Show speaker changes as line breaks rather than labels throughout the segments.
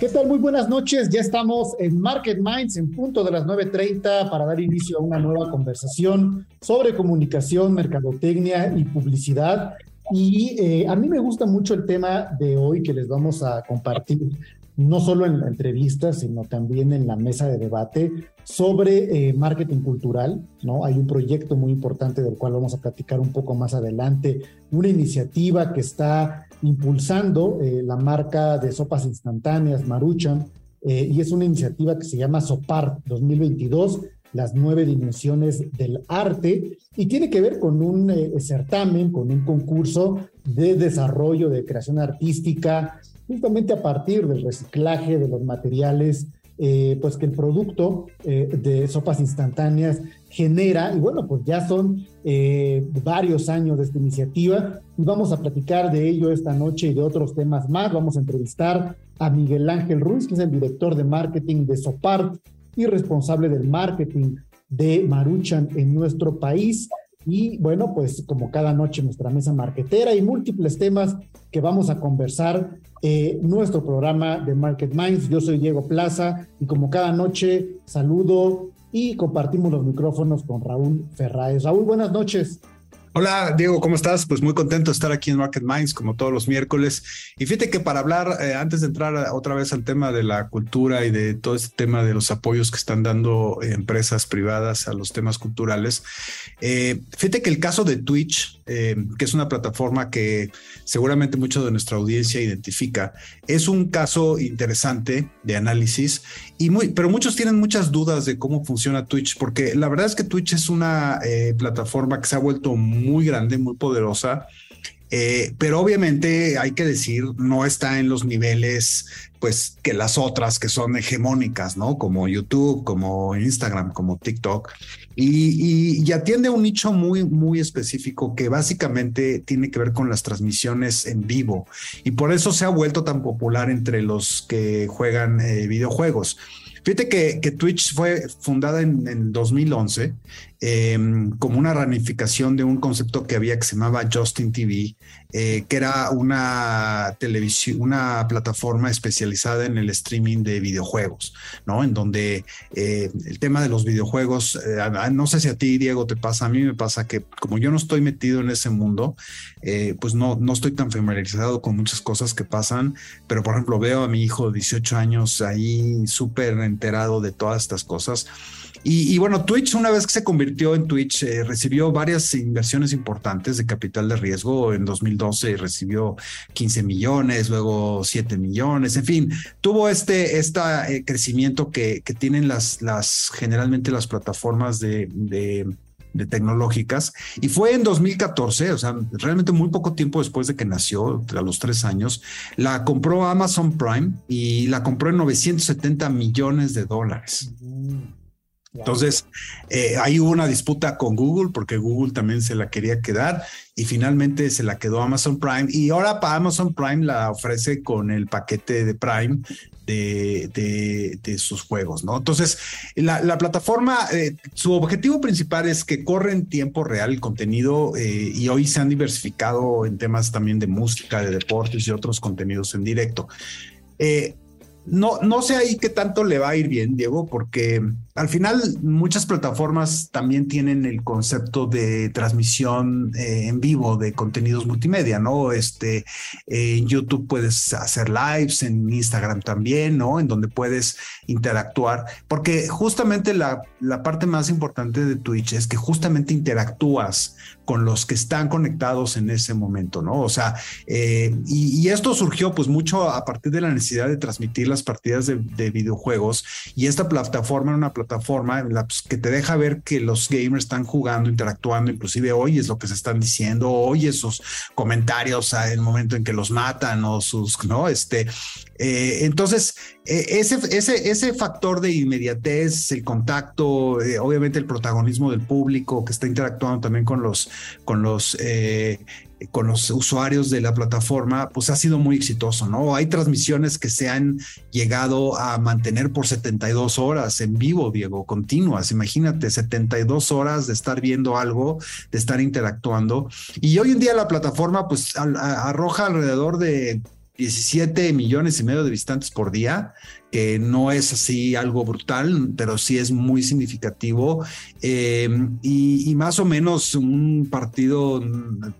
¿Qué tal? Muy buenas noches. Ya estamos en Market Minds en punto de las 9.30 para dar inicio a una nueva conversación sobre comunicación, mercadotecnia y publicidad. Y eh, a mí me gusta mucho el tema de hoy que les vamos a compartir, no solo en la entrevista, sino también en la mesa de debate sobre eh, marketing cultural. ¿no? Hay un proyecto muy importante del cual vamos a platicar un poco más adelante, una iniciativa que está impulsando eh, la marca de sopas instantáneas Maruchan, y es una iniciativa que se llama SOPAR 2022 las nueve dimensiones del arte y tiene que ver con un eh, certamen, con un concurso de desarrollo de creación artística, justamente a partir del reciclaje de los materiales, eh, pues que el producto eh, de sopas instantáneas genera, y bueno, pues ya son varios años de esta iniciativa y vamos a platicar de ello esta noche y de otros temas más. Vamos a entrevistar a Miguel Ángel Ruiz, que es el director de marketing de Sopart, y responsable del marketing de Maruchan en nuestro país. Y bueno, pues como cada noche nuestra mesa marketera y múltiples temas que vamos a conversar en nuestro programa de Market Minds. Yo soy Diego Plaza y como cada noche saludo y compartimos los micrófonos con Raúl Ferraes. Raúl, buenas noches.
Hola Diego, ¿cómo estás? Pues muy contento de estar aquí en Market Minds como todos los miércoles. Y fíjate que para hablar, eh, antes de entrar otra vez al tema de la cultura y de todo este tema de los apoyos que están dando empresas privadas a los temas culturales, eh, fíjate que el caso de Twitch, eh, que es una plataforma que seguramente mucho de nuestra audiencia identifica, es un caso interesante de análisis, y muy, pero muchos tienen muchas dudas de cómo funciona Twitch, porque la verdad es que Twitch es una plataforma que se ha vuelto muy muy grande, muy poderosa, eh, pero obviamente hay que decir, no está en los niveles, pues, que las otras que son hegemónicas, ¿no? Como YouTube, como Instagram, como TikTok. Y, y, atiende un nicho muy, muy específico que básicamente tiene que ver con las transmisiones en vivo. Y por eso se ha vuelto tan popular entre los que juegan eh, videojuegos. Fíjate que, que, Twitch fue fundada en, en 2011 Em, como una ramificación de un concepto que había que se llamaba Justin TV, eh, que era una televisión, una plataforma especializada en el streaming de videojuegos, ¿no? En donde eh, el tema de los videojuegos, eh, no sé si a ti, Diego, te pasa, a mí me pasa que como yo no estoy metido en ese mundo, pues no, no estoy tan familiarizado con muchas cosas que pasan, pero por ejemplo veo a mi hijo de 18 años ahí súper enterado de todas estas cosas. Y, bueno, Twitch, una vez que se convirtió en Twitch, eh, recibió varias inversiones importantes de capital de riesgo. En 2012 recibió 15 millones, luego 7 millones, en fin, tuvo este, este crecimiento que, que, tienen las, las, generalmente las plataformas de, de tecnológicas y fue en 2014, o sea, realmente muy poco tiempo después de que nació, a los tres años, la compró Amazon Prime y la compró en 970 millones de dólares. Mm. Entonces, eh, ahí hubo una disputa con Google porque Google también se la quería quedar y finalmente se la quedó Amazon Prime y ahora para Amazon Prime la ofrece con el paquete de Prime de, de, sus juegos, ¿no? Entonces, la, plataforma, eh, su objetivo principal es que corre en tiempo real el contenido eh, y hoy se han diversificado en temas también de música, de deportes y otros contenidos en directo. No, no sé ahí qué tanto le va a ir bien, Diego, porque al final muchas plataformas también tienen el concepto de transmisión eh, en vivo de contenidos multimedia, ¿no? Este, en YouTube puedes hacer lives, en Instagram también, ¿no? En donde puedes interactuar, porque justamente la, la parte más importante de Twitch es que justamente interactúas con los que están conectados en ese momento, ¿no? O sea, eh, y, esto surgió pues mucho a partir de la necesidad de transmitir las partidas de, videojuegos y esta plataforma era una plataforma pues, que te deja ver que los gamers están jugando, interactuando, inclusive hoy es lo que se están diciendo, hoy esos comentarios en el momento en que los matan o sus, ¿no? Este, eh, entonces, eh, ese, ese, ese factor de inmediatez, el contacto, obviamente el protagonismo del público que está interactuando también con los, con los con los usuarios de la plataforma, pues ha sido muy exitoso, ¿no? Hay transmisiones que se han llegado a mantener por 72 horas en vivo, Diego, continuas. Imagínate, 72 horas de estar viendo algo, de estar interactuando. Y hoy en día la plataforma, pues, arroja alrededor de 17 millones y medio de visitantes por día que no es así algo brutal, pero sí es muy significativo. Eh, y, más o menos un partido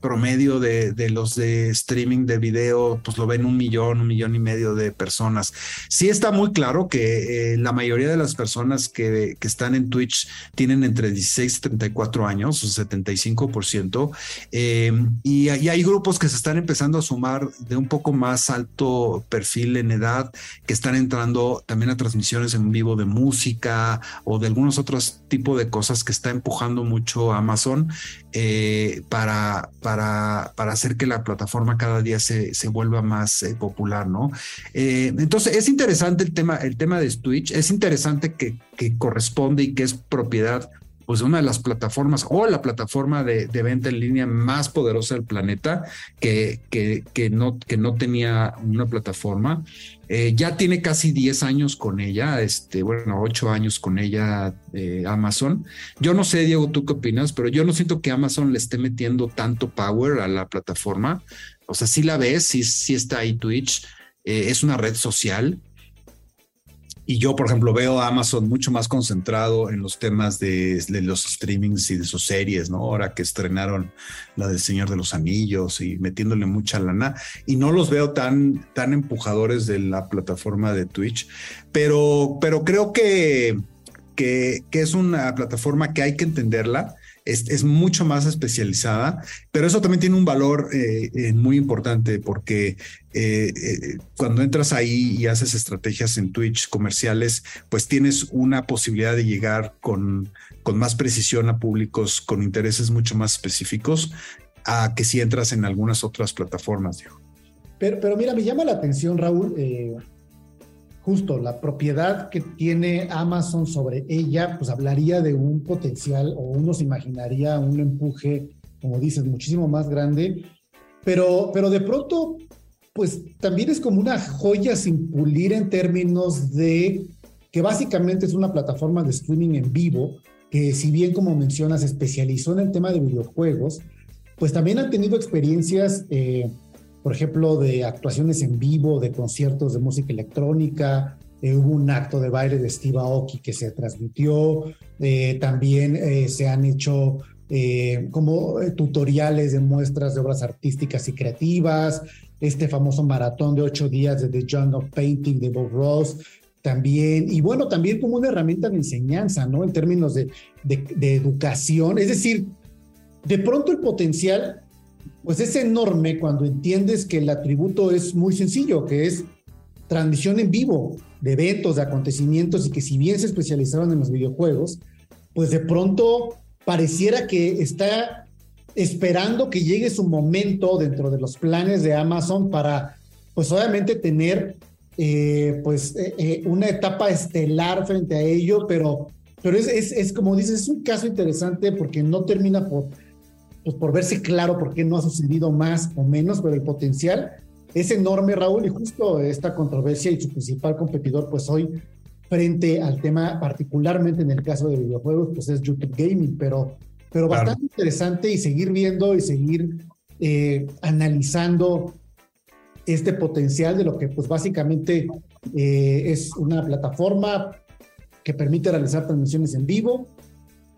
promedio de, los de streaming de video, pues lo ven un millón, un millón y medio de personas. Sí está muy claro que eh, la mayoría de las personas que, que, están en Twitch tienen entre 16 y 34 años, o 75%. Eh, y, y hay grupos que se están empezando a sumar de un poco más alto perfil en edad, que están entrando también a transmisiones en vivo de música o de algunos otros tipos de cosas que está empujando mucho Amazon eh, para, para, para hacer que la plataforma cada día se, se vuelva más eh, popular, ¿no? Eh, entonces es interesante el tema, el tema de Twitch, es interesante que, que corresponde y que es propiedad pues una de las plataformas o la plataforma de, venta en línea más poderosa del planeta que, que, que, no, que no tenía una plataforma. Eh, ya tiene casi 10 años con ella, este, bueno, 8 años con ella eh, Amazon. Yo no sé, Diego, tú qué opinas, pero yo no siento que Amazon le esté metiendo tanto power a la plataforma. O sea, sí la ves, sí, sí está ahí Twitch, eh, es una red social, y yo, por ejemplo, veo a Amazon mucho más concentrado en los temas de, los streamings y de sus series, ¿no? Ahora que estrenaron la del Señor de los Anillos y metiéndole mucha lana. Y no los veo tan, tan empujadores de la plataforma de Twitch, pero, pero creo que, que, que es una plataforma que hay que entenderla es, mucho más especializada, pero eso también tiene un valor eh, eh, muy importante porque eh, cuando entras ahí y haces estrategias en Twitch comerciales, pues tienes una posibilidad de llegar con, con más precisión a públicos con intereses mucho más específicos a que si entras en algunas otras plataformas.
Pero, pero mira, me llama la atención, Raúl, justo la propiedad que tiene Amazon sobre ella, pues hablaría de un potencial o uno se imaginaría un empuje, como dices, muchísimo más grande, pero, pero de pronto, pues también es como una joya sin pulir en términos de que básicamente es una plataforma de streaming en vivo, que si bien como mencionas, especializó en el tema de videojuegos, pues también han tenido experiencias eh, por ejemplo, de actuaciones en vivo, de conciertos de música electrónica. Eh, hubo un acto de baile de Steve Aoki que se transmitió. Eh, también eh, se han hecho como tutoriales de muestras de obras artísticas y creativas. Este famoso maratón de ocho días de The of Painting de Bob Ross también, y bueno, también como una herramienta de enseñanza, ¿no? En términos de, de educación. Es decir, de pronto el potencial pues es enorme cuando entiendes que el atributo es muy sencillo, que es transmisión en vivo de eventos, de acontecimientos y que si bien se especializaron en los videojuegos, pues de pronto pareciera que está esperando que llegue su momento dentro de los planes de Amazon para, pues obviamente tener, eh, pues eh, eh, una etapa estelar frente a ello, pero, pero es, es, es como dices, es un caso interesante porque no termina por pues por verse claro por qué no ha sucedido más o menos, pero el potencial es enorme, Raúl, y justo esta controversia y su principal competidor, pues hoy, frente al tema, particularmente en el caso de videojuegos, pues es YouTube Gaming, pero, pero bastante interesante y seguir viendo y seguir eh, analizando este potencial de lo que pues básicamente Eh, es una plataforma que permite realizar transmisiones en vivo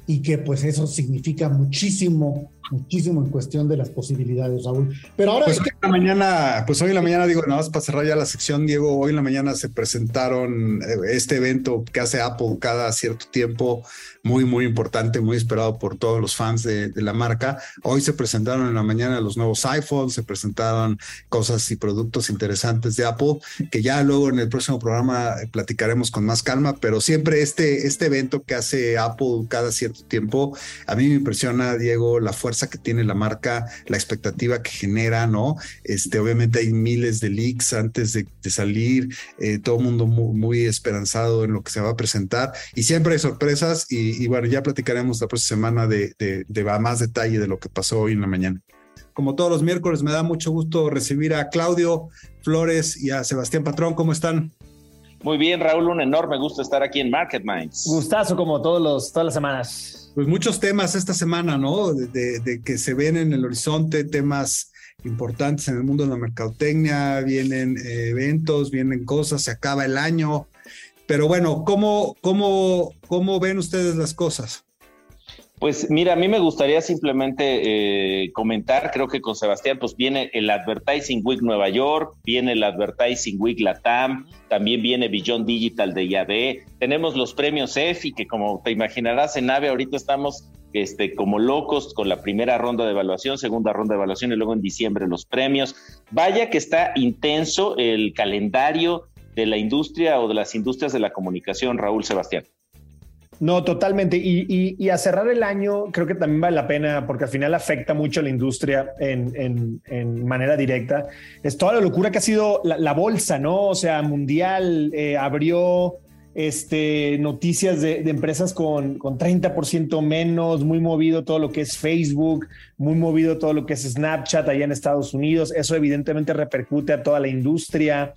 y que pues eso significa muchísimo, muchísimo en cuestión de las posibilidades, Raúl. Pero ahora...
Pues hoy en la mañana, pues hoy en la mañana digo, nada más para cerrar ya la sección, Diego, hoy en la mañana se presentaron eh, este evento que hace Apple cada cierto tiempo, muy, muy importante, muy esperado por todos los fans de, de la marca. Hoy se presentaron en la mañana los nuevos iPhones, se presentaron cosas y productos interesantes de Apple, que ya luego en el próximo programa platicaremos con más calma, pero siempre este, este evento que hace Apple cada cierto tiempo, a mí me impresiona, Diego, la fuerza que tiene la marca, la expectativa que genera, ¿no? Este, obviamente hay miles de leaks antes de, salir, eh, todo el mundo muy, esperanzado en lo que se va a presentar y siempre hay sorpresas y, y bueno, ya platicaremos la próxima semana de, de, de más detalle de lo que pasó hoy en la mañana. Como todos los miércoles, me da mucho gusto recibir a Claudio Flores y a Sebastián Patrón. ¿Cómo están?
Muy bien, Raúl, un enorme gusto estar aquí en Market Minds.
Gustazo como todos los, todas las semanas.
Pues muchos temas esta semana, ¿no? De, de, de, que se ven en el horizonte, temas importantes en el mundo de la mercadotecnia, vienen eh, eventos, vienen cosas, se acaba el año. Pero bueno, ¿cómo, cómo, cómo ven ustedes las cosas?
Pues mira, a mí me gustaría simplemente eh, comentar, creo que con Sebastián, pues viene el Advertising Week Nueva York, viene el Advertising Week Latam, también viene Beyond Digital de IAD, tenemos los premios EFI, que como te imaginarás en AVE ahorita estamos este, como locos con la primera ronda de evaluación, segunda ronda de evaluación y luego en diciembre los premios. Vaya que está intenso el calendario de la industria o de las industrias de la comunicación, Raúl Sebastián.
No, totalmente. Y, a cerrar el año creo que también vale la pena porque al final afecta mucho a la industria en, manera directa. Es toda la locura que ha sido la, bolsa, ¿no? O sea, mundial eh, abrió este, noticias de, de empresas con, con 30% menos, muy movido todo lo que es Facebook, muy movido todo lo que es Snapchat allá en Estados Unidos. Eso evidentemente repercute a toda la industria.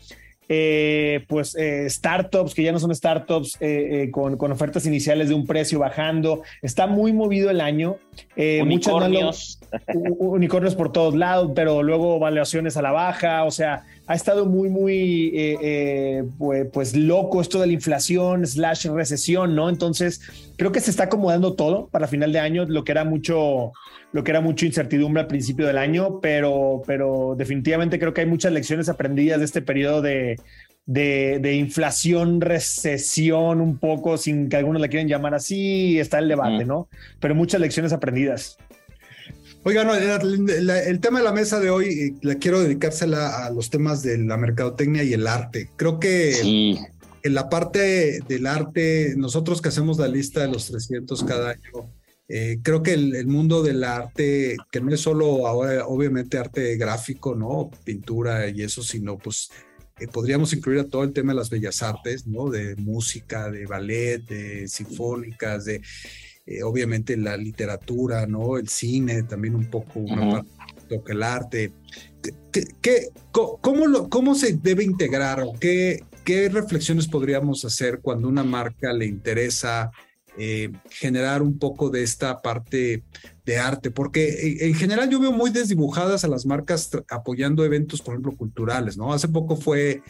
Eh, pues eh, startups que ya no son startups eh, con, con, ofertas iniciales de un precio bajando. Está muy movido el año.
unicornios.
Unicornios por todos lados, pero luego valuaciones a la baja. O sea, ha estado muy, muy, pues, pues, loco esto de la inflación slash recesión, ¿no? Entonces, creo que se está acomodando todo para final de año, lo que era mucho lo que era mucho incertidumbre al principio del año, pero, pero definitivamente creo que hay muchas lecciones aprendidas de este periodo de, de, de, inflación, recesión, un poco, sin que algunos la quieran llamar así, está el debate, mm. ¿no? Pero muchas lecciones aprendidas.
Oigan, no, el, el, tema de la mesa de hoy la quiero dedicársela a los temas de la mercadotecnia y el arte. Creo que sí. en la parte del arte, nosotros que hacemos la lista de los 300 cada año, eh, creo que el, el, mundo del arte, que no es solo ahora, obviamente arte gráfico, ¿no? Pintura y eso, sino pues eh, podríamos incluir a todo el tema de las bellas artes, ¿no? De música, de ballet, de sinfónicas, de eh, obviamente la literatura, ¿no? El cine, también un poco una uh -huh. parte que el arte. ¿Qué, qué, cómo, lo, ¿Cómo se debe integrar o qué, qué reflexiones podríamos hacer cuando una marca le interesa eh, generar un poco de esta parte de arte, porque en, en, general yo veo muy desdibujadas a las marcas apoyando eventos, por ejemplo, culturales, ¿no? Hace poco fue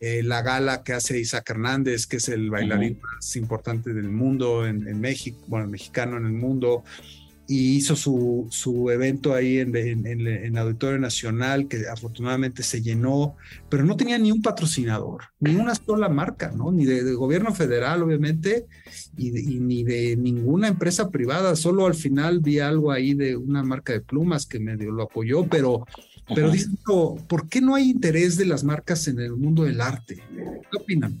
eh, la gala que hace Isaac Hernández, que es el bailarín uh -huh. más importante del mundo en, en, México, bueno, el mexicano en el mundo, y hizo su, su evento ahí en, en, en, en, Auditorio Nacional, que afortunadamente se llenó, pero no tenía ni un patrocinador, ni una sola marca, ¿no? Ni de, de gobierno federal, obviamente, y, de, y, ni de ninguna empresa privada. Solo al final vi algo ahí de una marca de plumas que medio lo apoyó, pero, pero dicen, ¿por qué no hay interés de las marcas en el mundo del arte? ¿Qué opinan?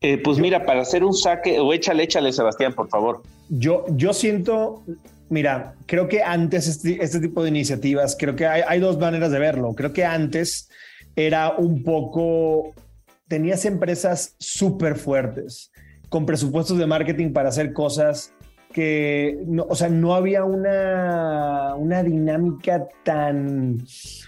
Eh, pues mira, para hacer un saque, o échale, échale, Sebastián, por favor.
Yo, yo siento, mira, creo que antes este, este tipo de iniciativas, creo que hay, dos maneras de verlo. Creo que antes era un poco, tenías empresas súper fuertes, con presupuestos de marketing para hacer cosas que, no, o sea, no había una, una dinámica tan,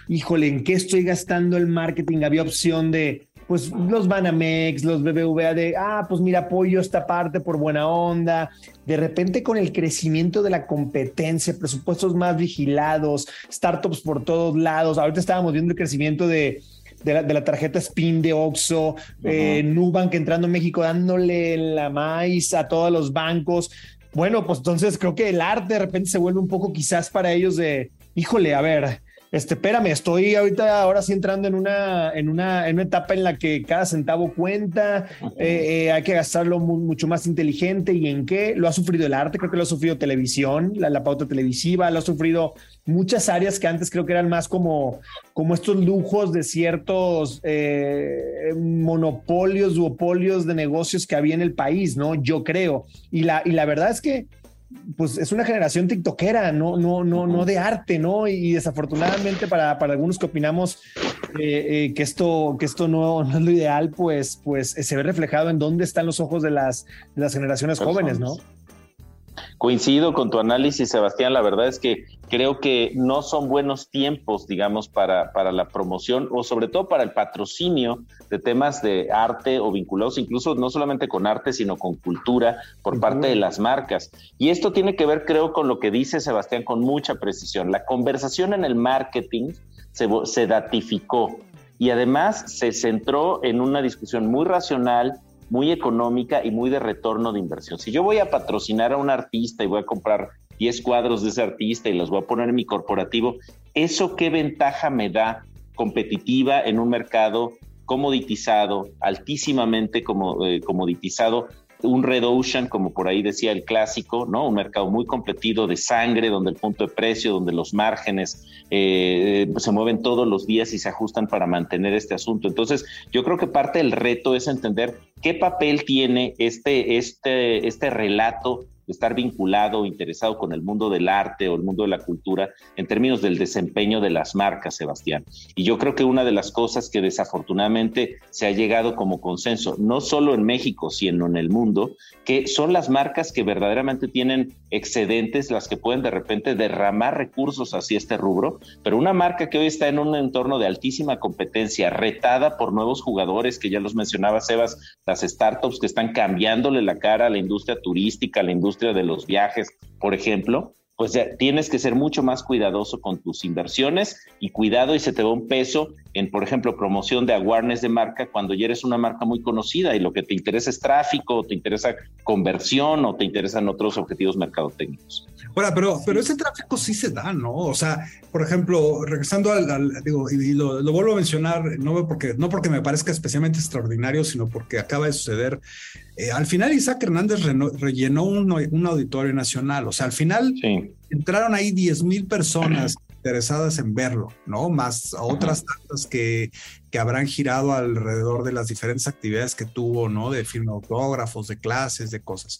híjole, ¿en qué estoy gastando el marketing? Había opción de, pues los Banamex, los BBVA de, ah, pues mira, apoyo esta parte por buena onda. De repente con el crecimiento de la competencia, presupuestos más vigilados, startups por todos lados. Ahorita estábamos viendo el crecimiento de, de la, tarjeta Spin de Oxxo, eh, Nubank entrando en México dándole la maíz a todos los bancos. Bueno, pues entonces creo que el arte de repente se vuelve un poco quizás para ellos de, híjole, a ver, este, espérame, estoy ahorita ahora sí entrando en una, en una, en una etapa en la que cada centavo cuenta, eh, eh, hay que gastarlo mucho más inteligente y en qué lo ha sufrido el arte, creo que lo ha sufrido televisión, la, pauta televisiva, lo ha sufrido muchas áreas que antes creo que eran más como, como estos lujos de ciertos eh, monopolios, duopolios de negocios que había en el país, ¿no? Yo creo. Y la, y la verdad es que pues es una generación tiktokera, no, no, no, no de arte, ¿no? Y, desafortunadamente para, para, algunos que opinamos eh, eh, que esto, que esto no, no, es lo ideal, pues, pues se ve reflejado en dónde están los ojos de las, de las generaciones jóvenes, ¿no?
Coincido con tu análisis, Sebastián. La verdad es que creo que no son buenos tiempos, digamos, para, para la promoción o sobre todo para el patrocinio de temas de arte o vinculados incluso no solamente con arte, sino con cultura por parte de las marcas. Y esto tiene que ver, creo, con lo que dice Sebastián con mucha precisión. La conversación en el marketing se, se datificó y además se centró en una discusión muy racional muy económica y muy de retorno de inversión. Si yo voy a patrocinar a un artista y voy a comprar 10 cuadros de ese artista y los voy a poner en mi corporativo, ¿eso qué ventaja me da competitiva en un mercado comoditizado, altísimamente eh, comoditizado, un red ocean, como por ahí decía el clásico, ¿no? Un mercado muy competido de sangre, donde el punto de precio, donde los márgenes eh, se mueven todos los días y se ajustan para mantener este asunto. Entonces, yo creo que parte del reto es entender qué papel tiene este, este, este relato estar vinculado o interesado con el mundo del arte o el mundo de la cultura en términos del desempeño de las marcas, Sebastián. Y yo creo que una de las cosas que desafortunadamente se ha llegado como consenso, no solo en México, sino en el mundo, que son las marcas que verdaderamente tienen excedentes, las que pueden de repente derramar recursos hacia este rubro, pero una marca que hoy está en un entorno de altísima competencia, retada por nuevos jugadores, que ya los mencionaba Sebas, las startups que están cambiándole la cara a la industria turística, a la industria de los viajes, por ejemplo, pues ya tienes que ser mucho más cuidadoso con tus inversiones y cuidado y se te va un peso en, por ejemplo, promoción de awareness de marca cuando ya eres una marca muy conocida y lo que te interesa es tráfico, o te interesa conversión o te interesan otros objetivos mercadotécnicos.
Ahora, pero, pero ese tráfico sí se da, ¿no? O sea, por ejemplo, regresando al, digo, y lo, vuelvo a mencionar, no porque, no porque me parezca especialmente extraordinario, sino porque acaba de suceder. Eh, al final Isaac Hernández rellenó un, un, auditorio nacional, o sea, al final entraron ahí 10 mil personas interesadas en verlo, ¿no? Más otras tantas que, que habrán girado alrededor de las diferentes actividades que tuvo, ¿no? De firma autógrafos, de clases, de cosas.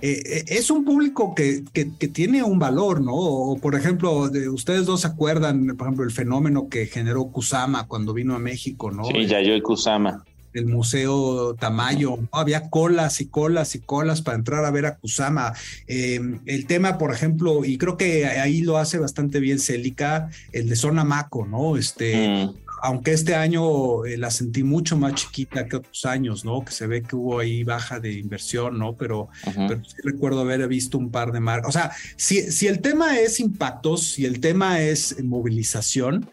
Eh, eh, es un público que, que, tiene un valor, ¿no? O, por ejemplo, de, ustedes dos se acuerdan, por ejemplo, el fenómeno que generó Kusama cuando vino a México, ¿no?
Sí, ya yo Kusama.
El Museo Tamayo, había colas y colas y colas para entrar a ver a Kusama. Em, el tema, por ejemplo, y creo que ahí lo hace bastante bien Célica, el de Zona Maco, ¿no? Este, mm aunque este año eh, la sentí mucho más chiquita que otros años, ¿no? Que se ve que hubo ahí baja de inversión, ¿no? Pero, pero sí recuerdo haber visto un par de marcas. O sea, si, si el tema es impactos, si el tema es movilización,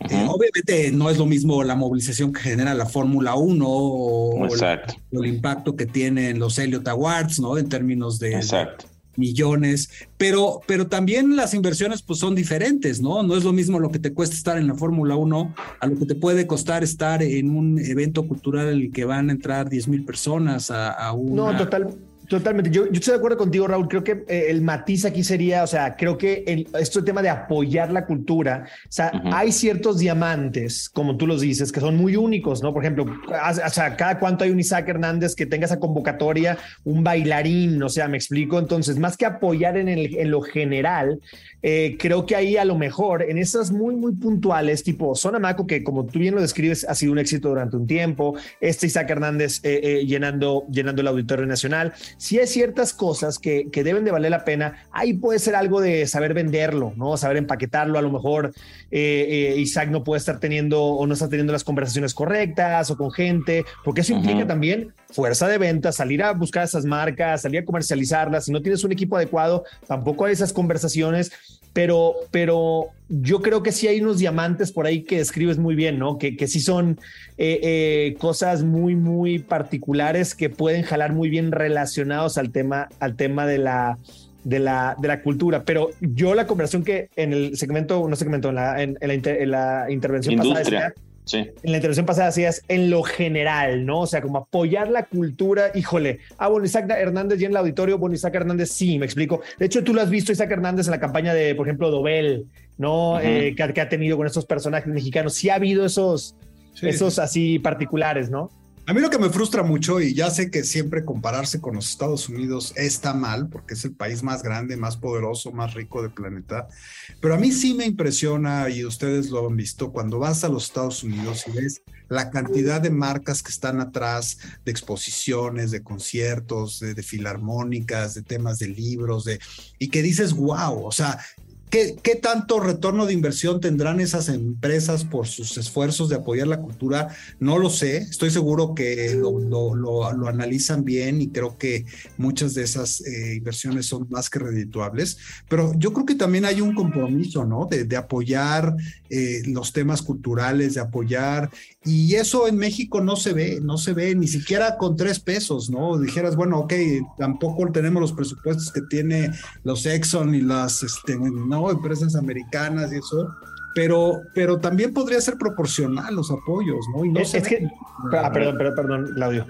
eh, obviamente no es lo mismo la movilización que genera la Fórmula 1 o, el, impacto que tienen los Elliott Awards, ¿no? En términos de,
Exacto.
millones, pero, pero también las inversiones pues son diferentes, ¿no? No es lo mismo lo que te cuesta estar en la Fórmula 1 a lo que te puede costar estar en un evento cultural en el que van a entrar 10 mil personas a, a una...
No, total, Totalmente. Yo, estoy de acuerdo contigo, Raúl. Creo que eh, el matiz aquí sería, o sea, creo que el, esto tema de apoyar la cultura, o sea, hay ciertos diamantes, como tú los dices, que son muy únicos, ¿no? Por ejemplo, o sea, cada cuánto hay un Isaac Hernández que tenga esa convocatoria, un bailarín, o sea, me explico. Entonces, más que apoyar en, el, en lo general, eh, creo que ahí a lo mejor en esas muy, muy puntuales, tipo Zona Maco, que como tú bien lo describes, ha sido un éxito durante un tiempo, este Isaac Hernández eh, llenando, llenando el Auditorio Nacional si hay ciertas cosas que, que, deben de valer la pena, ahí puede ser algo de saber venderlo, ¿no? Saber empaquetarlo. A lo mejor eh, eh, Isaac no puede estar teniendo o no está teniendo las conversaciones correctas o con gente, porque eso implica también fuerza de venta, salir a buscar esas marcas, salir a comercializarlas. Si no tienes un equipo adecuado, tampoco hay esas conversaciones. Pero, pero yo creo que sí hay unos diamantes por ahí que describes muy bien, ¿no? Que, que sí son eh, eh, cosas muy, muy particulares que pueden jalar muy bien relacionados al tema, al tema de la, de la, de la cultura. Pero yo la conversación que en el segmento, no segmento, en la, en, la, intervención pasada en la intervención pasada decías en lo general, ¿no? O sea, como apoyar la cultura, híjole. Ah, bueno, Isaac Hernández ya en el auditorio, bueno, Isaac Hernández sí, me explico. De hecho, tú lo has visto, Isaac Hernández, en la campaña de, por ejemplo, Dobel, ¿no? Eh, que, ha tenido con estos personajes mexicanos. Sí ha habido esos, esos así particulares, ¿no?
A mí lo que me frustra mucho, y ya sé que siempre compararse con los Estados Unidos está mal, porque es el país más grande, más poderoso, más rico del planeta, pero a mí sí me impresiona, y ustedes lo han visto, cuando vas a los Estados Unidos y ves la cantidad de marcas que están atrás de exposiciones, de conciertos, de, filarmónicas, de temas de libros, de, y que dices, wow, o sea, ¿Qué, tanto retorno de inversión tendrán esas empresas por sus esfuerzos de apoyar la cultura? No lo sé, estoy seguro que lo, analizan bien y creo que muchas de esas eh, inversiones son más que redituables, pero yo creo que también hay un compromiso, ¿no? De, apoyar eh, los temas culturales, de apoyar, y eso en México no se ve, no se ve ni siquiera con tres pesos, ¿no? Dijeras, bueno, ok, tampoco tenemos los presupuestos que tiene los Exxon y las, este, ¿no? Empresas americanas y eso, pero, pero también podría ser proporcional los apoyos, ¿no? Y no
es, que, ah, perdón, perdón, perdón, Claudio.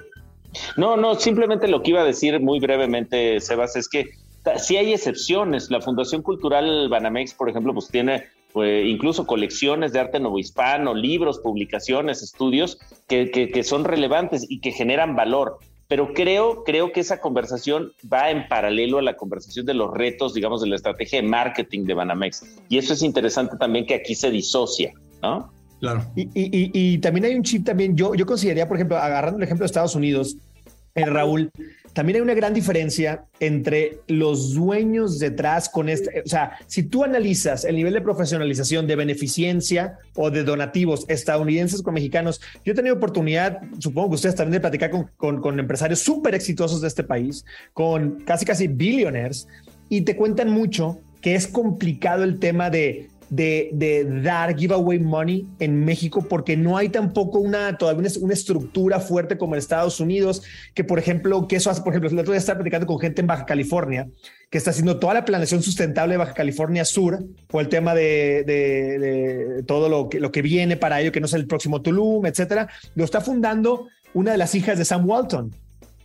No, no, simplemente lo que iba a decir muy brevemente, Sebas, es que si hay excepciones. La Fundación Cultural Banamex, por ejemplo, pues tiene pues, incluso colecciones de arte novohispano, libros, publicaciones, estudios que, que, son relevantes y que generan valor pero creo, creo que esa conversación va en paralelo a la conversación de los retos, digamos, de la estrategia de marketing de Banamex. Y eso es interesante también que aquí se disocia, ¿no?
Claro. Y, y, también hay un chip también, yo, yo consideraría, por ejemplo, agarrando el ejemplo de Estados Unidos, el eh, Raúl, también hay una gran diferencia entre los dueños detrás con este, o sea, si tú analizas el nivel de profesionalización de beneficencia o de donativos estadounidenses con mexicanos, yo he tenido oportunidad, supongo que ustedes también de platicar con, con, empresarios súper exitosos de este país, con casi casi billionaires, y te cuentan mucho que es complicado el tema de de, dar giveaway money en México porque no hay tampoco una todavía una, estructura fuerte como en Estados Unidos, que por ejemplo, que eso hace, por ejemplo, el otro día estaba platicando con gente en Baja California que está haciendo toda la planeación sustentable de Baja California Sur o el tema de, todo lo que, lo que viene para ello, que no es el próximo Tulum, etcétera, lo está fundando una de las hijas de Sam Walton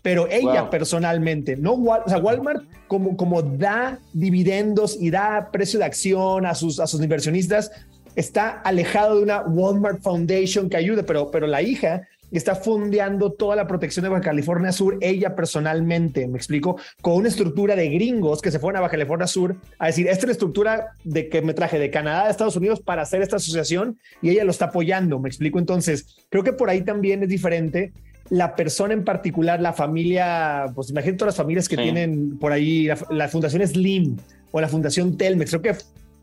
pero ella personalmente, no o sea, Walmart como, como da dividendos y da precio de acción a sus, a sus inversionistas, está alejado de una Walmart Foundation que ayude, pero, pero la hija está fondeando toda la protección de Baja California Sur, ella personalmente, me explico, con una estructura de gringos que se fueron a Baja California Sur a decir, esta es la estructura de que me traje de Canadá a Estados Unidos para hacer esta asociación y ella lo está apoyando, me explico. Entonces, creo que por ahí también es diferente la persona en particular, la familia, pues imagínate todas las familias que tienen por ahí, la, Fundación Slim o la Fundación Telmex. Creo que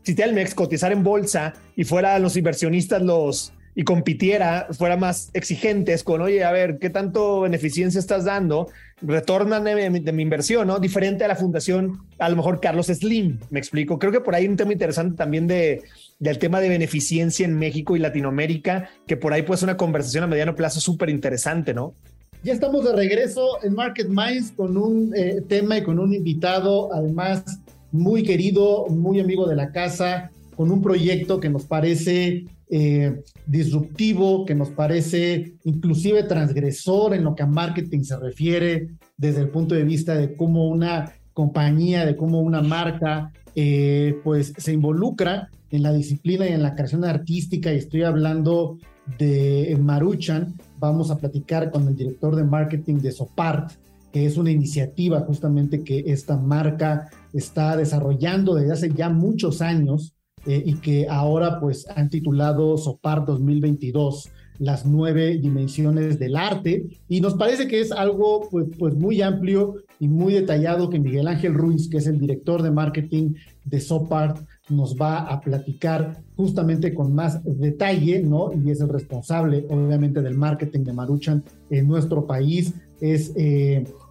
si Telmex cotizara en bolsa y fuera los inversionistas los y compitiera, fuera más exigentes con, oye, a ver, ¿qué tanto beneficencia estás dando? Retornan de, de, mi inversión, ¿no? Diferente a la fundación, a lo mejor Carlos Slim, me explico. Creo que por ahí hay un tema interesante también de, del tema de beneficencia en México y Latinoamérica, que por ahí puede ser una conversación a mediano plazo súper interesante, ¿no?
Ya estamos de regreso en Market Minds con un eh, tema y con un invitado, además muy querido, muy amigo de la casa, con un proyecto que nos parece eh, disruptivo, que nos parece inclusive transgresor en lo que a marketing se refiere, desde el punto de vista de cómo una compañía, de cómo una marca, eh, pues se involucra en la disciplina y en la creación artística, y estoy hablando de Maruchan, vamos a platicar con el director de marketing de Sopart, que es una iniciativa justamente que esta marca está desarrollando desde hace ya muchos años eh, y que ahora pues han titulado Sopart 2022 las nueve dimensiones del arte y nos parece que es algo pues, pues muy amplio y muy detallado que Miguel Ángel Ruiz, que es el director de marketing de Sopart, nos va a platicar justamente con más detalle, ¿no? Y es el responsable, obviamente, del marketing de Maruchan en nuestro país. es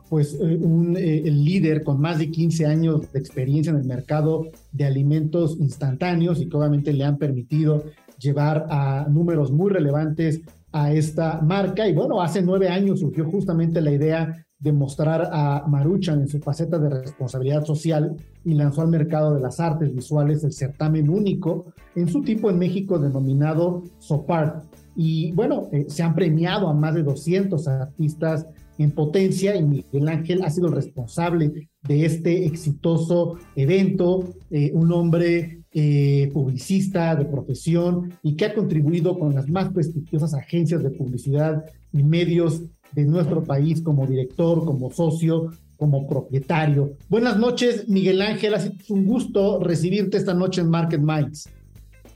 pues un el líder con más de 15 años de experiencia en el mercado de alimentos instantáneos y que obviamente le han permitido llevar a números muy relevantes a esta marca. Y bueno, hace nueve años surgió justamente la idea de mostrar a Maruchan en su faceta de responsabilidad social y lanzó al mercado de las artes visuales el certamen único en su tipo en México denominado SOPART. Y bueno, eh, se han premiado a más de 200 artistas en potencia y Miguel Ángel ha sido el responsable de este exitoso evento, eh, un hombre eh, publicista de profesión y que ha contribuido con las más prestigiosas agencias de publicidad y medios de nuestro país como director, como socio, como propietario. Buenas noches, Miguel Ángel. Es un gusto recibirte esta noche en Market Minds.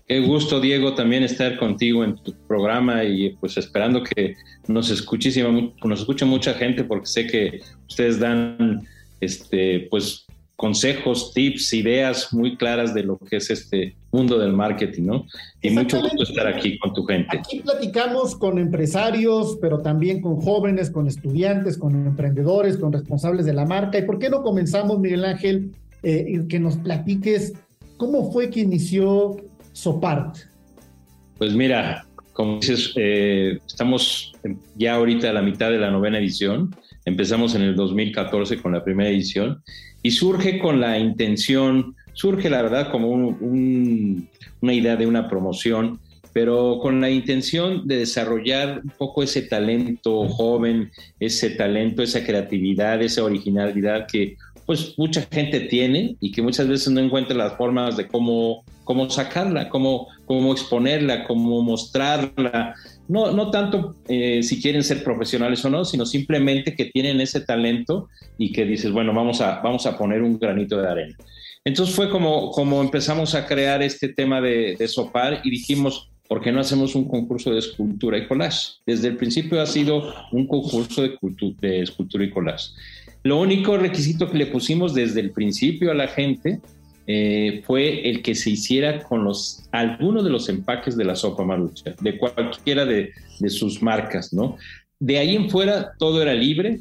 Qué gusto, Diego, también estar contigo en tu programa y pues esperando que nos escuchísima, nos escuche mucha gente porque sé que ustedes dan este pues consejos, tips, ideas muy claras de lo que es este mundo del marketing, ¿no? Y mucho gusto estar aquí con tu gente.
Aquí platicamos con empresarios, pero también con jóvenes, con estudiantes, con emprendedores, con responsables de la marca. ¿Y por qué no comenzamos, Miguel Ángel, eh, que nos platiques cómo fue que inició Sopart?
Pues mira, como dices, eh, estamos ya ahorita a la mitad de la novena edición. Empezamos en el 2014 con la primera edición y surge con la intención, surge la verdad como una idea de una promoción, pero con la intención de desarrollar un poco ese talento joven, ese talento, esa creatividad, esa originalidad que pues mucha gente tiene y que muchas veces no encuentra las formas de cómo, cómo sacarla, cómo, cómo exponerla, cómo mostrarla. No, no tanto eh, si quieren ser profesionales o no, sino simplemente que tienen ese talento y que dices, bueno, vamos a, vamos a poner un granito de arena. Entonces fue como, como empezamos a crear este tema de, de Sopar y dijimos, ¿por qué no hacemos un concurso de escultura y collage? Desde el principio ha sido un concurso de, de escultura y collage. Lo único requisito que le pusimos desde el principio a la gente eh, fue el que se hiciera con los algunos de los empaques de la sopa marucha, de cualquiera de, sus marcas, ¿no? De ahí en fuera todo era libre,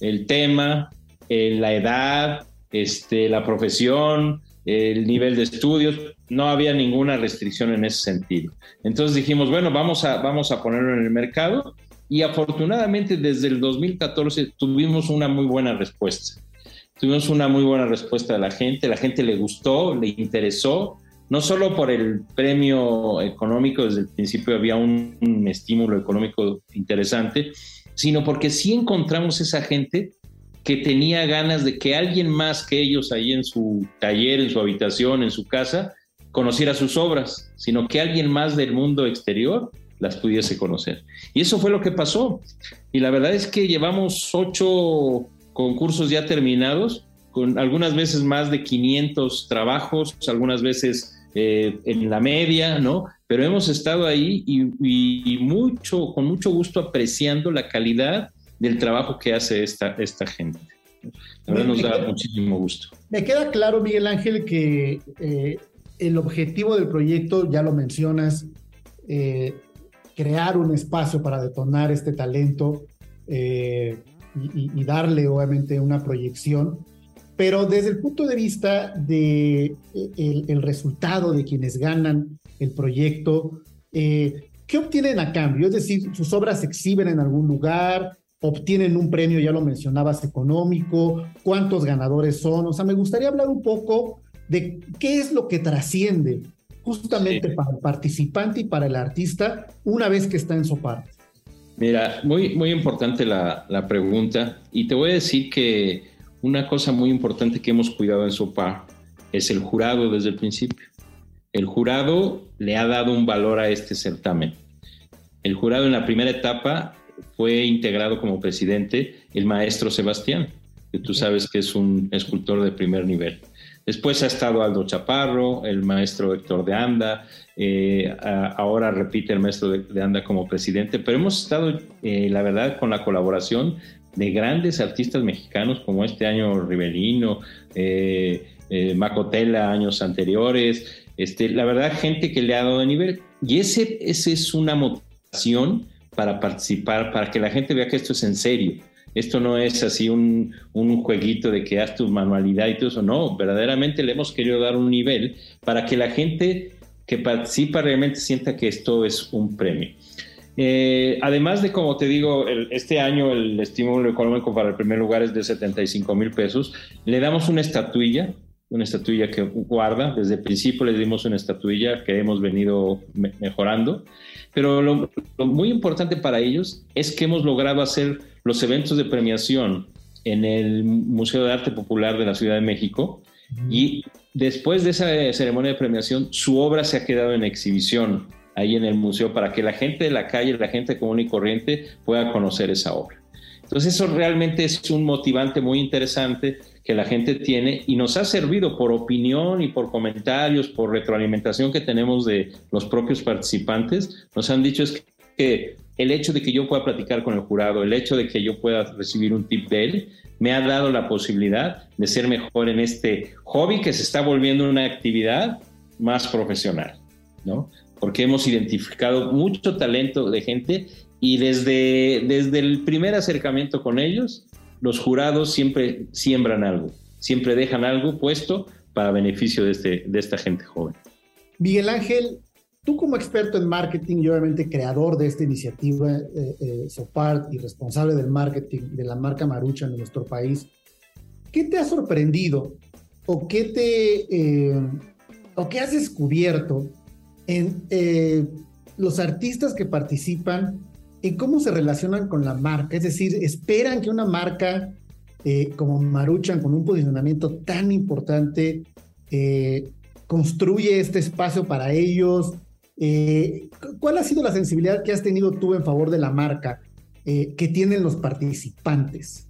el tema, eh, la edad, este, la profesión, el nivel de estudios, no había ninguna restricción en ese sentido. Entonces dijimos, bueno, vamos a, vamos a ponerlo en el mercado y afortunadamente desde el 2014 tuvimos una muy buena respuesta. Tuvimos una muy buena respuesta de la gente, la gente le gustó, le interesó, no solo por el premio económico, desde el principio había un, estímulo económico interesante, sino porque sí encontramos esa gente que tenía ganas de que alguien más que ellos ahí en su taller, en su habitación, en su casa, conociera sus obras, sino que alguien más del mundo exterior las pudiese conocer. Y eso fue lo que pasó. Y la verdad es que llevamos ocho concursos ya terminados, con algunas veces más de 500 trabajos, algunas veces eh, en la media, ¿no? Pero hemos estado ahí y, mucho, con mucho gusto apreciando la calidad del trabajo que hace esta, esta gente. La verdad nos da muchísimo gusto.
Me queda claro, Miguel Ángel, que eh, el objetivo del proyecto, ya lo mencionas, eh, crear un espacio para detonar este talento y, darle obviamente una proyección, pero desde el punto de vista de e, el, resultado de quienes ganan el proyecto, eh, ¿qué obtienen a cambio? Es decir, sus obras se exhiben en algún lugar, obtienen un premio, ya lo mencionabas, económico, cuántos ganadores son. O sea, me gustaría hablar un poco de qué es lo que trasciende justamente para el participante y para el artista una vez que está en su parte.
Mira, muy, muy importante la, pregunta y te voy a decir que una cosa muy importante que hemos cuidado en SOPAR es el jurado desde el principio. El jurado le ha dado un valor a este certamen. El jurado en la primera etapa fue integrado como presidente el maestro Sebastián, que tú sabes que es un escultor de primer nivel. Después ha estado Aldo Chaparro, el maestro Héctor de Anda, eh, ahora repite el maestro de, Anda como presidente, pero hemos estado, eh, la verdad, con la colaboración de grandes artistas mexicanos como este año Rivelino, eh, Macotela años anteriores, este, la verdad, gente que le ha dado nivel. Y ese, ese es una motivación para participar, para que la gente vea que esto es en serio Esto no es así un, un, jueguito de que haz tu manualidad y todo eso. No, verdaderamente le hemos querido dar un nivel para que la gente que participa realmente sienta que esto es un premio. Eh, además de, como te digo, este año el estímulo económico para el primer lugar es de 75 mil pesos, le damos una estatuilla, una estatuilla que guarda, desde el principio le dimos una estatuilla que hemos venido mejorando, pero lo, muy importante para ellos es que hemos logrado hacer los eventos de premiación en el Museo de Arte Popular de la Ciudad de México. Y después de esa ceremonia de premiación su obra se ha quedado en exhibición ahí en el museo para que la gente de la calle, la gente común y corriente pueda conocer esa obra. Entonces eso realmente es un motivante muy interesante que la gente tiene y nos ha servido por opinión y por comentarios, por retroalimentación que tenemos de los propios participantes. Nos han dicho es que el hecho de que yo pueda platicar con el jurado, el hecho de que yo pueda recibir un tip de él, me ha dado la posibilidad de ser mejor en este hobby que se está volviendo una actividad más profesional, ¿no? porque hemos identificado mucho talento de gente y desde, desde el primer acercamiento con ellos, los jurados siempre siembran algo, siempre dejan algo puesto para beneficio de, este, de esta gente joven.
Miguel Ángel, tú como experto en marketing y obviamente creador de esta iniciativa, eh, eh, Sopart y responsable del marketing de la marca Marucha en nuestro país, ¿qué te ha sorprendido o qué te eh, o qué has descubierto en eh, los artistas que participan, en cómo se relacionan con la marca. Es decir, esperan que una marca eh, como Maruchan, con un posicionamiento tan importante, eh, construye este espacio para ellos. ¿Cuál ha sido la sensibilidad que has tenido tú en favor de la marca que tienen los participantes?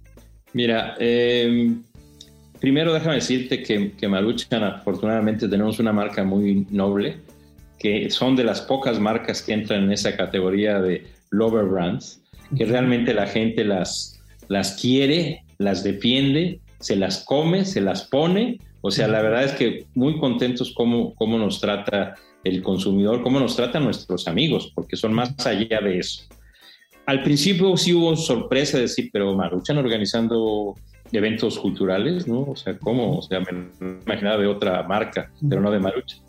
Mira, em, primero déjame decirte que Maruchan afortunadamente tenemos una marca muy noble que son de las pocas marcas que entran en esa categoría de lover brands, que realmente la gente las, las quiere, las defiende, se las come, se las pone. O sea, la verdad es que muy contentos cómo, cómo nos trata el consumidor, cómo nos tratan nuestros amigos, porque son más allá de eso. Al principio sí hubo sorpresa de decir, pero Maruchan organizando eventos culturales, ¿no? O sea, ¿cómo? O sea, me imaginaba de otra marca, pero no de Maruchan.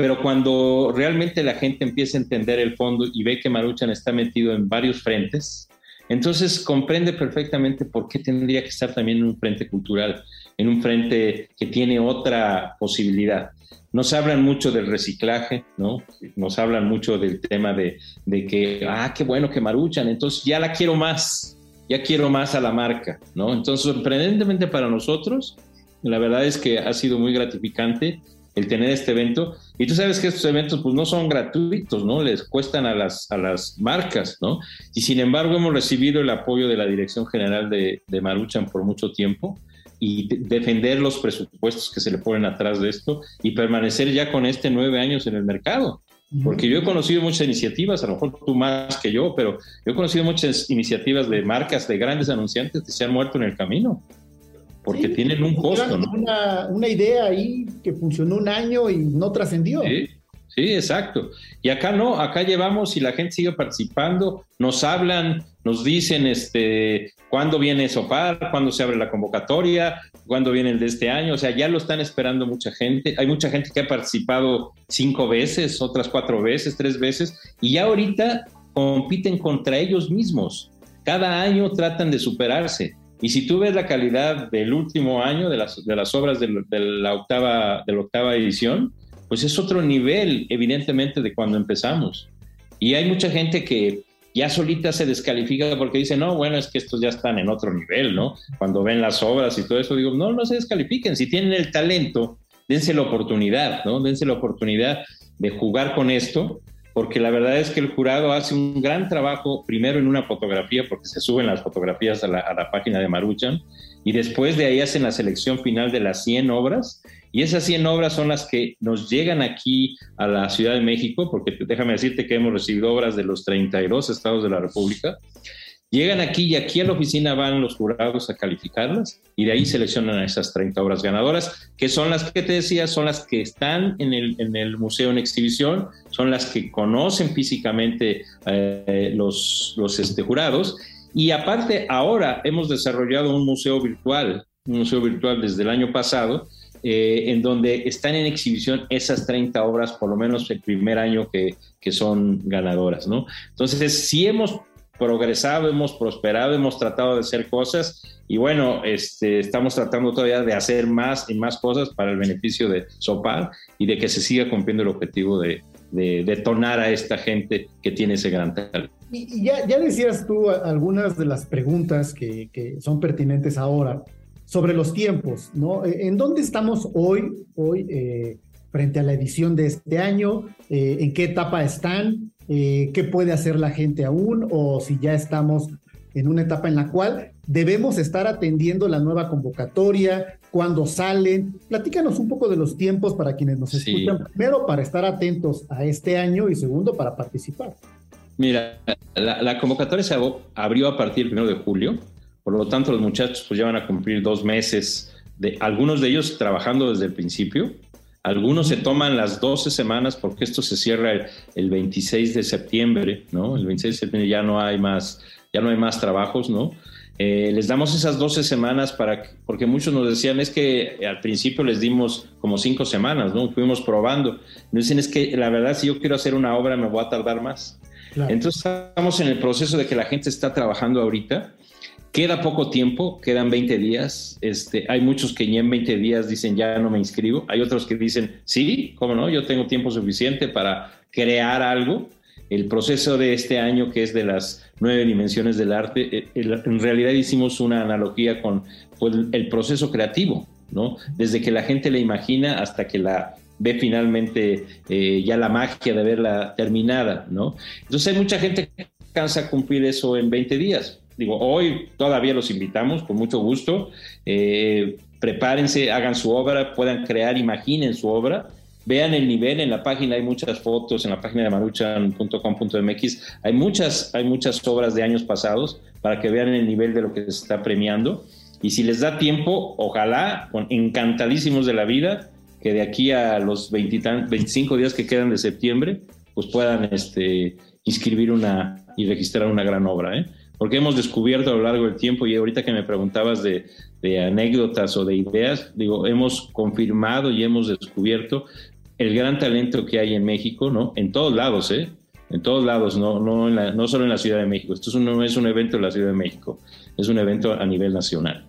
Pero cuando realmente la gente empieza a entender el fondo y ve que Maruchan está metido en varios frentes, entonces comprende perfectamente por qué tendría que estar también en un frente cultural, en un frente que tiene otra posibilidad. Nos hablan mucho del reciclaje, ¿no? Nos hablan mucho del tema de, de que, ah, qué bueno que Maruchan, entonces ya la quiero más, ya quiero más a la marca, ¿no? Entonces, sorprendentemente para nosotros, la verdad es que ha sido muy gratificante el tener este evento. Y tú sabes que estos eventos pues no son gratuitos, ¿no? Les cuestan a las, a las marcas, ¿no? Y sin embargo hemos recibido el apoyo de la Dirección General de, de Maruchan por mucho tiempo y defender los presupuestos que se le ponen atrás de esto y permanecer ya con este nueve años en el mercado. Porque yo he conocido muchas iniciativas, a lo mejor tú más que yo, pero yo he conocido muchas iniciativas de marcas, de grandes anunciantes que se han muerto en el camino porque tienen un costo.
¿no? Una, una, idea ahí que funcionó un año y no trascendió.
Sí, sí, exacto. Y acá no, acá llevamos y la gente sigue participando, nos hablan, nos dicen este, cuándo viene Sopar, cuándo se abre la convocatoria, cuándo viene el de este año, o sea, ya lo están esperando mucha gente. Hay mucha gente que ha participado cinco veces, otras cuatro veces, tres veces, y ya ahorita compiten contra ellos mismos. Cada año tratan de superarse. Y si tú ves la calidad del último año de las, de las obras de, la octava, de la octava edición, pues es otro nivel, evidentemente, de cuando empezamos. Y hay mucha gente que ya solita se descalifica porque dice, no, bueno, es que estos ya están en otro nivel, ¿no? Cuando ven las obras y todo eso, digo, no, no se descalifiquen. Si tienen el talento, dense la oportunidad, ¿no? Dense la oportunidad de jugar con esto porque la verdad es que el jurado hace un gran trabajo, primero en una fotografía, porque se suben las fotografías a la, página de Maruchan, y después de ahí hacen la selección final de las 100 obras, y esas 100 obras son las que nos llegan aquí a la Ciudad de México, porque déjame decirte que hemos recibido obras de los 32 estados de la República, Llegan aquí y aquí a la oficina van los jurados a calificarlas y de ahí seleccionan a esas 30 obras ganadoras, que son las que te decía, son las que están en el, en el museo en exhibición, son las que conocen físicamente eh, los, los este, jurados Y aparte, ahora hemos desarrollado un museo virtual, un museo virtual desde el año pasado, eh, en donde están en exhibición esas 30 obras, por lo menos el primer año que, que son ganadoras, ¿no? Entonces, sí hemos progresado, hemos prosperado, hemos tratado de hacer cosas y bueno, este, estamos tratando todavía de hacer más y más cosas para el beneficio de Sopar y de que se siga cumpliendo el objetivo de, de detonar a esta gente que tiene ese gran talento.
Y ya, ya decías tú algunas de las preguntas que, que, son pertinentes ahora sobre los tiempos, ¿no? ¿En dónde estamos hoy, hoy eh, frente a la edición de este año? Eh, ¿En qué etapa están? ¿Qué puede hacer la gente aún? O si ya estamos en una etapa en la cual debemos estar atendiendo la nueva convocatoria, cuándo salen. Platícanos un poco de los tiempos para quienes nos escuchan, primero para estar atentos a este año y segundo para participar.
Mira, la, convocatoria se abrió a partir del 1 de julio, por lo tanto los muchachos pues ya van a cumplir dos meses, de, algunos de ellos trabajando desde el principio, algunos se toman las 12 semanas porque esto se cierra el, el 26 de septiembre, ¿no? El 26 de septiembre ya no hay más, ya no hay más trabajos, ¿no? Eh, les damos esas 12 semanas para, porque muchos nos decían, es que al principio les dimos como cinco semanas, ¿no? Fuimos probando. Nos dicen, es que la verdad, si yo quiero hacer una obra, me voy a tardar más. Entonces estamos en el proceso de que la gente está trabajando ahorita. Queda poco tiempo, quedan 20 días. Este, hay muchos que ya en 20 días dicen, ya no me inscribo. Hay otros que dicen, sí, cómo no, yo tengo tiempo suficiente para crear algo el proceso de este año, que es de las nueve dimensiones del arte, eh, en realidad hicimos una analogía con pues, el proceso creativo, ¿no? Desde que la gente la imagina hasta que la ve finalmente eh, ya la magia de verla terminada, ¿no? Entonces hay mucha gente que cansa cumplir eso en 20 días. Digo, hoy todavía los invitamos con mucho gusto. Eh, prepárense, hagan su obra, puedan crear, imaginen su obra Vean el nivel, en la página hay muchas fotos, en la página de maruchan.com.mx hay muchas, hay muchas obras de años pasados para que vean el nivel de lo que se está premiando. Y si les da tiempo, ojalá, con encantadísimos de la vida, que de aquí a los 25 días que quedan de septiembre, pues puedan este, inscribir una y registrar una gran obra. ¿eh? Porque hemos descubierto a lo largo del tiempo, y ahorita que me preguntabas de, de anécdotas o de ideas, digo, hemos confirmado y hemos descubierto el gran talento que hay en México, ¿no? En todos lados, ¿eh? En todos lados, no, no, no solo en la Ciudad de México. Esto no es un evento en la Ciudad de México, es un evento a nivel nacional.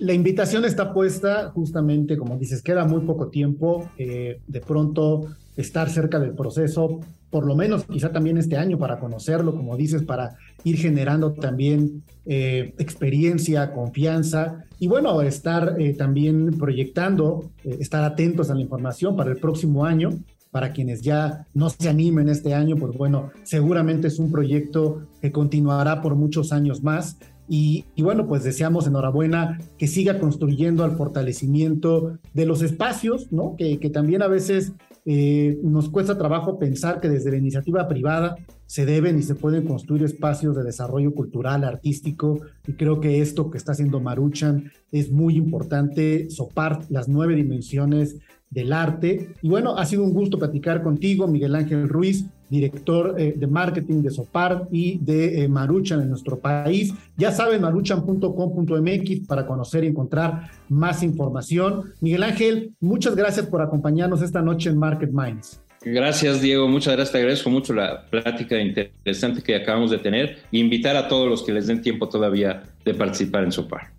La invitación está puesta justamente, como dices, queda muy poco tiempo. Eh, de pronto estar cerca del proceso, por lo menos quizá también este año para conocerlo, como dices, para ir generando también eh, experiencia, confianza y bueno, estar eh, también proyectando, eh, estar atentos a la información para el próximo año. Para quienes ya no se animen este año, pues bueno, seguramente es un proyecto que continuará por muchos años más. Y, bueno, pues deseamos enhorabuena que siga construyendo al fortalecimiento de los espacios, ¿no? Que también a veces eh, nos cuesta trabajo pensar que desde la iniciativa privada se deben y se pueden construir espacios de desarrollo cultural, artístico, y creo que esto que está haciendo Maruchan es muy importante, sopar las nueve dimensiones del arte. Y bueno, ha sido un gusto platicar contigo, Miguel Ángel Ruiz, director eh, de marketing de Sopar y de eh, Maruchan en nuestro país. Ya saben, maruchan.com.mx para conocer y encontrar más información. Miguel Ángel, muchas gracias por acompañarnos esta noche en Market Minds.
Gracias, Diego. Muchas gracias. Te agradezco mucho la plática interesante que acabamos de tener e invitar a todos los que les den tiempo todavía de participar en Sopar.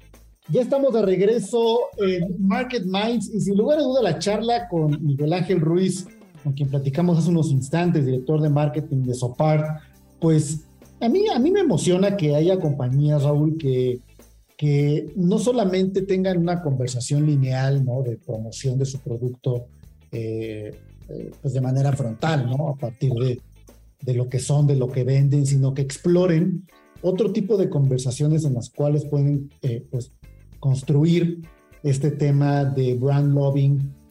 Ya estamos de regreso en Market Minds y sin lugar a duda la charla con Miguel Ángel Ruiz, con quien platicamos hace unos instantes, director de marketing de Sopar, pues a mí, a mí me emociona que haya compañías, Raúl, que, que no solamente tengan una conversación lineal, ¿no? De promoción de su producto, eh, eh, pues de manera frontal, ¿no? A partir de, de lo que son, de lo que venden, sino que exploren otro tipo de conversaciones en las cuales pueden eh, pues, construir este tema de brand loving.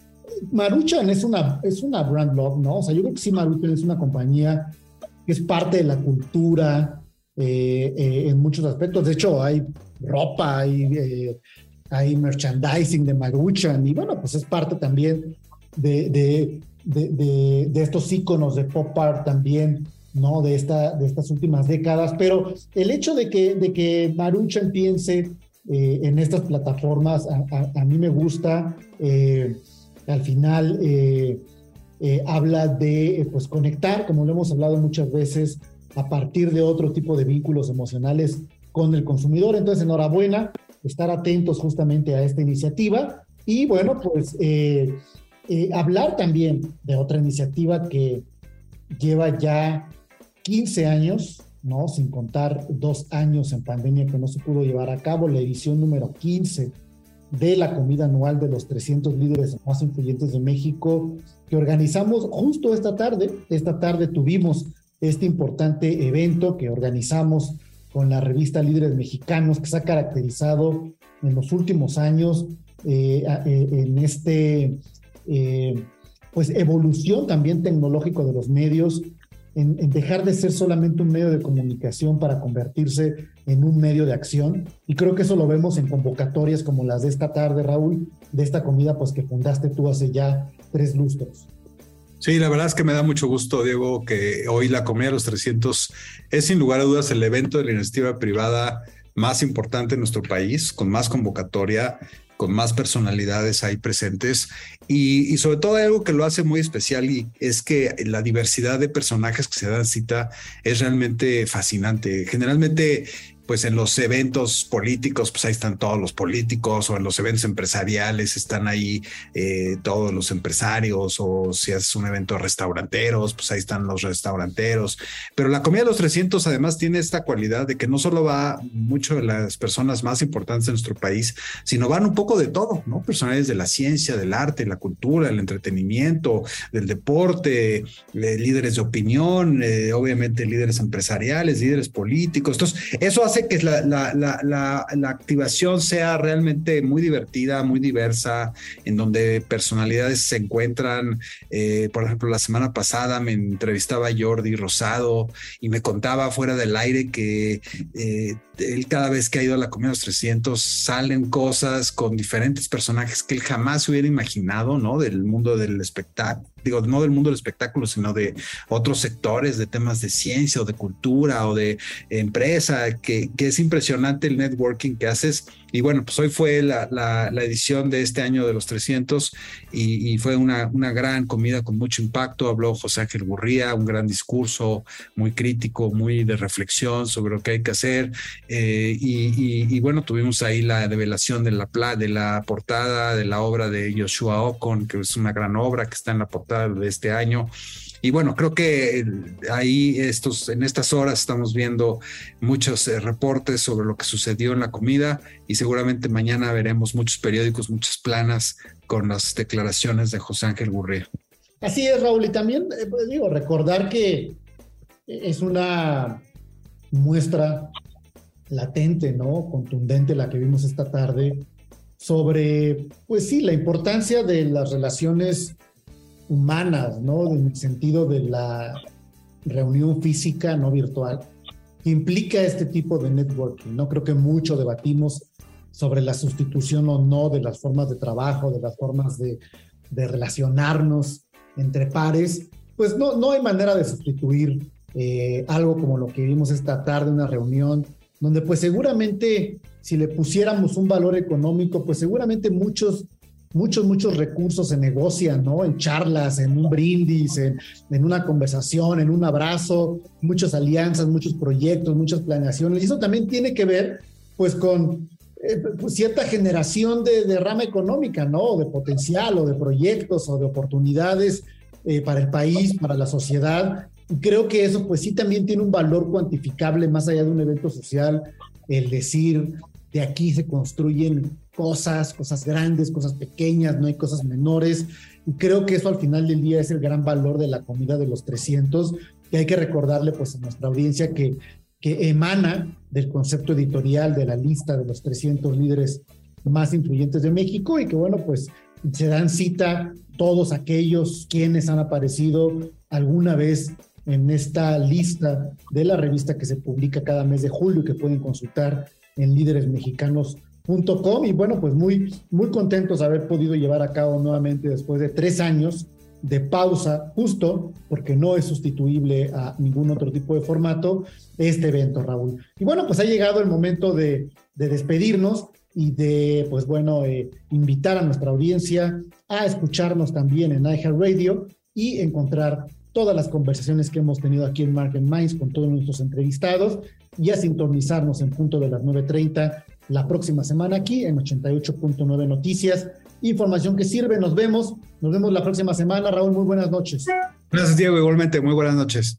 Maruchan es una, es una brand love, ¿no? O sea, yo creo que sí, Maruchan es una compañía que es parte de la cultura eh, eh, en muchos aspectos. De hecho, hay ropa, hay, eh, merchandising de Maruchan y bueno, pues es parte también de, de, de, estos iconos de pop art también ¿no? De, esta, de estas últimas décadas, pero el hecho de que, de que Maruchan piense eh, en estas plataformas a, mí me gusta, eh, al final eh, habla de pues conectar, como lo hemos hablado muchas veces, a partir de otro tipo de vínculos emocionales con el consumidor. Entonces, enhorabuena, estar atentos justamente a esta iniciativa y bueno, pues hablar también de otra iniciativa que lleva ya 15 años, ¿no? Sin contar dos años en pandemia que no se pudo llevar a cabo, la edición número 15 de la comida anual de los 300 líderes más influyentes de México, que organizamos justo esta tarde. Esta tarde tuvimos este importante evento que organizamos con la revista Líderes Mexicanos, que se ha caracterizado en los últimos años eh, eh, en este, eh, pues, evolución también tecnológico de los medios, en, dejar de ser solamente un medio de comunicación para convertirse en un medio de acción. Y creo que eso lo vemos en convocatorias como las de esta tarde, Raúl, de esta comida pues que fundaste tú hace ya tres lustros.
Sí, la verdad es que me da mucho gusto, Diego, que hoy la comida de los 300 es sin lugar a dudas el evento de la iniciativa privada más importante en nuestro país, con más convocatoria, con más personalidades ahí presentes y, sobre todo algo que lo hace muy especial y es que la diversidad de personajes que se dan cita es realmente fascinante. Generalmente pues en los eventos políticos, pues ahí están todos los políticos, o en los eventos empresariales están ahí eh, todos los empresarios, o si haces un evento de restauranteros, pues ahí están los restauranteros. Pero la comida de los 300 además tiene esta cualidad de que no solo va mucho de las personas más importantes de nuestro país, sino van un poco de todo, ¿no? Personajes de la ciencia, del arte, la cultura, el entretenimiento, del deporte, eh, líderes de opinión, eh, obviamente líderes empresariales, líderes políticos. Entonces, eso hace que la, la, la, la, activación sea realmente muy divertida, muy diversa, en donde personalidades se encuentran. Eh, por ejemplo, la semana pasada me entrevistaba Jordi Rosado y me contaba fuera del aire que eh, él cada vez que ha ido a la Comida de los 300 salen cosas con diferentes personajes que él jamás hubiera imaginado, ¿no? Del mundo del espectáculo digo, no del mundo del espectáculo, sino de otros sectores, de temas de ciencia o de cultura o de empresa, que, que es impresionante el networking que haces y bueno, pues hoy fue la, la, edición de este año de los 300 y, fue una, una, gran comida con mucho impacto. Habló José Ángel Gurría, un gran discurso muy crítico, muy de reflexión sobre lo que hay que hacer. Eh, y, bueno, tuvimos ahí la revelación de la, de la portada de la obra de Joshua Ocon, que es una gran obra que está en la portada de este año. Y bueno, creo que ahí estos, en estas horas estamos viendo muchos eh, reportes sobre lo que sucedió en la comida y seguramente mañana veremos muchos periódicos, muchas planas con las declaraciones de José Ángel Gurría.
Así es, Raúl, y también eh, pues, digo, recordar que es una muestra latente, ¿no? Contundente la que vimos esta tarde sobre, pues sí, la importancia de las relaciones humanas, ¿no? En el sentido de la reunión física, no virtual, implica este tipo de networking, ¿no? Creo que mucho debatimos sobre la sustitución o no de las formas de trabajo, de las formas de, relacionarnos entre pares, pues no, no hay manera de sustituir eh, algo como lo que vimos esta tarde, una reunión, donde pues seguramente si le pusiéramos un valor económico, pues seguramente muchos muchos, muchos recursos se negocian, ¿no? En charlas, en un brindis, en, en, una conversación, en un abrazo, muchas alianzas, muchos proyectos, muchas planeaciones. Y eso también tiene que ver, pues, con eh, pues, cierta generación de, de, rama económica, ¿no? De potencial o de proyectos o de oportunidades eh, para el país, para la sociedad. Y creo que eso, pues sí, también tiene un valor cuantificable más allá de un evento social, el decir, de aquí se construyen cosas, cosas grandes, cosas pequeñas, no hay cosas menores. Y creo que eso al final del día es el gran valor de la comida de los 300, que hay que recordarle pues a nuestra audiencia que emana del concepto editorial de la lista de los 300 líderes más influyentes de México y que bueno, pues se dan cita todos aquellos quienes han aparecido alguna vez en esta lista de la revista que se publica cada mes de julio y que pueden consultar en líderesmexicanos.com y bueno, pues muy, muy contentos de haber podido llevar a cabo nuevamente después de tres años de pausa, justo porque no es sustituible a ningún otro tipo de formato, este evento, Raúl. Y bueno, pues ha llegado el momento de, despedirnos y de, pues bueno, eh, invitar a nuestra audiencia a escucharnos también en iHeartRadio y encontrar todas las conversaciones que hemos tenido aquí en Market Minds con todos nuestros entrevistados y a sintonizarnos en punto de las 9.30 la próxima semana aquí en 88.9 Noticias. Información que sirve, nos vemos, nos vemos la próxima semana. Raúl, muy buenas noches.
Gracias, Diego, igualmente, muy buenas noches.